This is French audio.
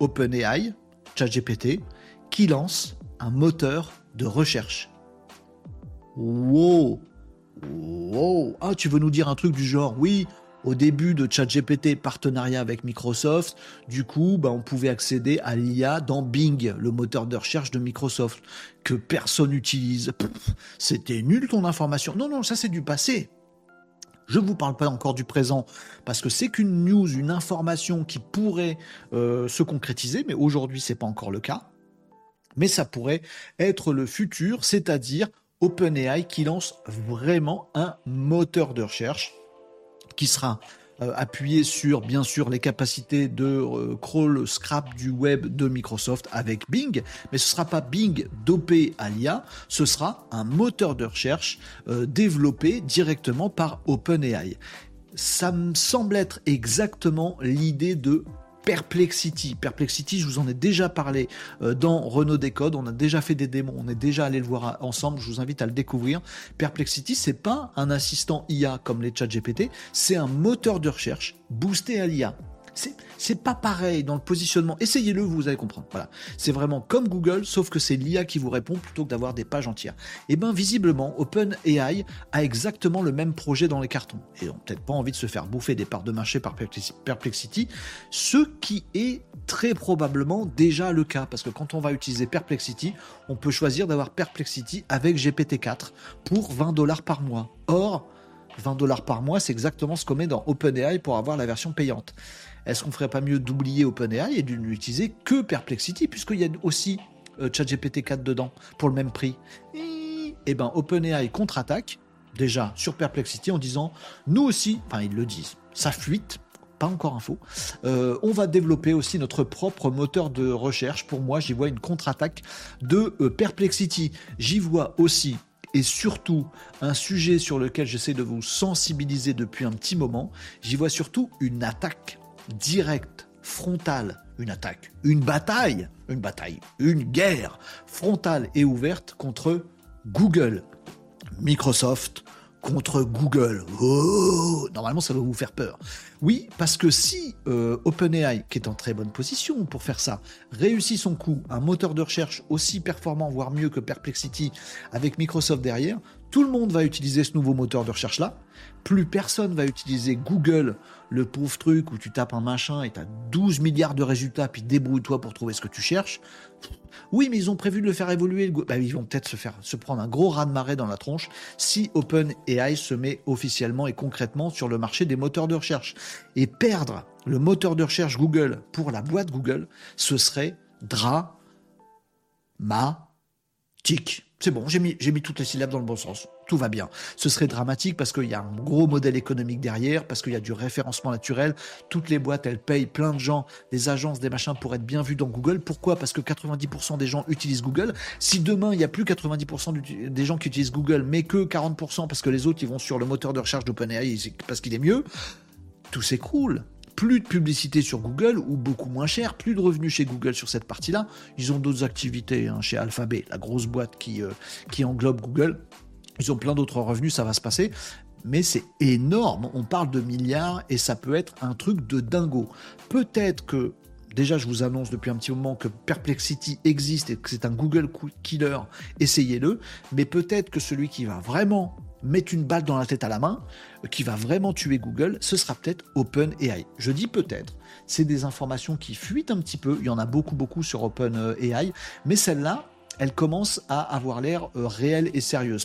OpenAI, ChatGPT, qui lance un moteur de recherche. Wow Wow Ah, tu veux nous dire un truc du genre, oui, au début de ChatGPT, partenariat avec Microsoft, du coup, bah, on pouvait accéder à l'IA dans Bing, le moteur de recherche de Microsoft, que personne n'utilise. C'était nul ton information. Non, non, ça c'est du passé. Je ne vous parle pas encore du présent parce que c'est qu'une news, une information qui pourrait euh, se concrétiser, mais aujourd'hui c'est pas encore le cas. Mais ça pourrait être le futur, c'est-à-dire OpenAI qui lance vraiment un moteur de recherche qui sera euh, appuyé sur bien sûr les capacités de euh, crawl scrap du web de Microsoft avec Bing, mais ce sera pas Bing dopé à l'IA, ce sera un moteur de recherche euh, développé directement par OpenAI. Ça me semble être exactement l'idée de Perplexity. Perplexity, je vous en ai déjà parlé euh, dans Renault Décode. On a déjà fait des démos, on est déjà allé le voir ensemble. Je vous invite à le découvrir. Perplexity, c'est pas un assistant IA comme les chats GPT, c'est un moteur de recherche boosté à l'IA. C'est pas pareil dans le positionnement. Essayez-le, vous allez comprendre. Voilà. C'est vraiment comme Google, sauf que c'est l'IA qui vous répond plutôt que d'avoir des pages entières. Et eh bien, visiblement, OpenAI a exactement le même projet dans les cartons. Et ont peut-être pas envie de se faire bouffer des parts de marché par Perplexity, ce qui est très probablement déjà le cas. Parce que quand on va utiliser Perplexity, on peut choisir d'avoir Perplexity avec GPT-4 pour 20 dollars par mois. Or, 20 dollars par mois, c'est exactement ce qu'on met dans OpenAI pour avoir la version payante. Est-ce qu'on ferait pas mieux d'oublier OpenAI et de n'utiliser que Perplexity, puisqu'il y a aussi euh, ChatGPT 4 dedans, pour le même prix? Eh bien, OpenAI contre-attaque, déjà sur Perplexity, en disant, nous aussi, enfin ils le disent, ça fuite, pas encore info. Euh, on va développer aussi notre propre moteur de recherche. Pour moi, j'y vois une contre-attaque de euh, Perplexity. J'y vois aussi et surtout un sujet sur lequel j'essaie de vous sensibiliser depuis un petit moment. J'y vois surtout une attaque directe, frontale, une attaque, une bataille, une bataille, une guerre frontale et ouverte contre Google, Microsoft, contre Google. Oh, normalement, ça va vous faire peur. Oui, parce que si euh, OpenAI, qui est en très bonne position pour faire ça, réussit son coup, un moteur de recherche aussi performant, voire mieux que Perplexity, avec Microsoft derrière, tout le monde va utiliser ce nouveau moteur de recherche-là. Plus personne va utiliser Google, le pauvre truc où tu tapes un machin et tu as 12 milliards de résultats, puis débrouille-toi pour trouver ce que tu cherches. Oui, mais ils ont prévu de le faire évoluer. Bah, ils vont peut-être se faire prendre un gros raz de marée dans la tronche si OpenAI se met officiellement et concrètement sur le marché des moteurs de recherche. Et perdre le moteur de recherche Google pour la boîte Google, ce serait dramatique. C'est bon, j'ai mis, toutes les syllabes dans le bon sens. Tout va bien. Ce serait dramatique parce qu'il y a un gros modèle économique derrière, parce qu'il y a du référencement naturel. Toutes les boîtes, elles payent plein de gens, des agences, des machins pour être bien vus dans Google. Pourquoi? Parce que 90% des gens utilisent Google. Si demain, il n'y a plus 90% des gens qui utilisent Google, mais que 40% parce que les autres, ils vont sur le moteur de recherche d'OpenAI parce qu'il est mieux, tout s'écroule plus de publicité sur Google ou beaucoup moins cher, plus de revenus chez Google sur cette partie-là. Ils ont d'autres activités hein, chez Alphabet, la grosse boîte qui, euh, qui englobe Google. Ils ont plein d'autres revenus, ça va se passer. Mais c'est énorme, on parle de milliards et ça peut être un truc de dingo. Peut-être que déjà, je vous annonce depuis un petit moment que Perplexity existe et que c'est un Google killer, essayez-le. Mais peut-être que celui qui va vraiment mettre une balle dans la tête à la main, qui va vraiment tuer Google, ce sera peut-être OpenAI. Je dis peut-être, c'est des informations qui fuitent un petit peu, il y en a beaucoup beaucoup sur OpenAI, mais celle-là, elle commence à avoir l'air euh, réelle et sérieuse.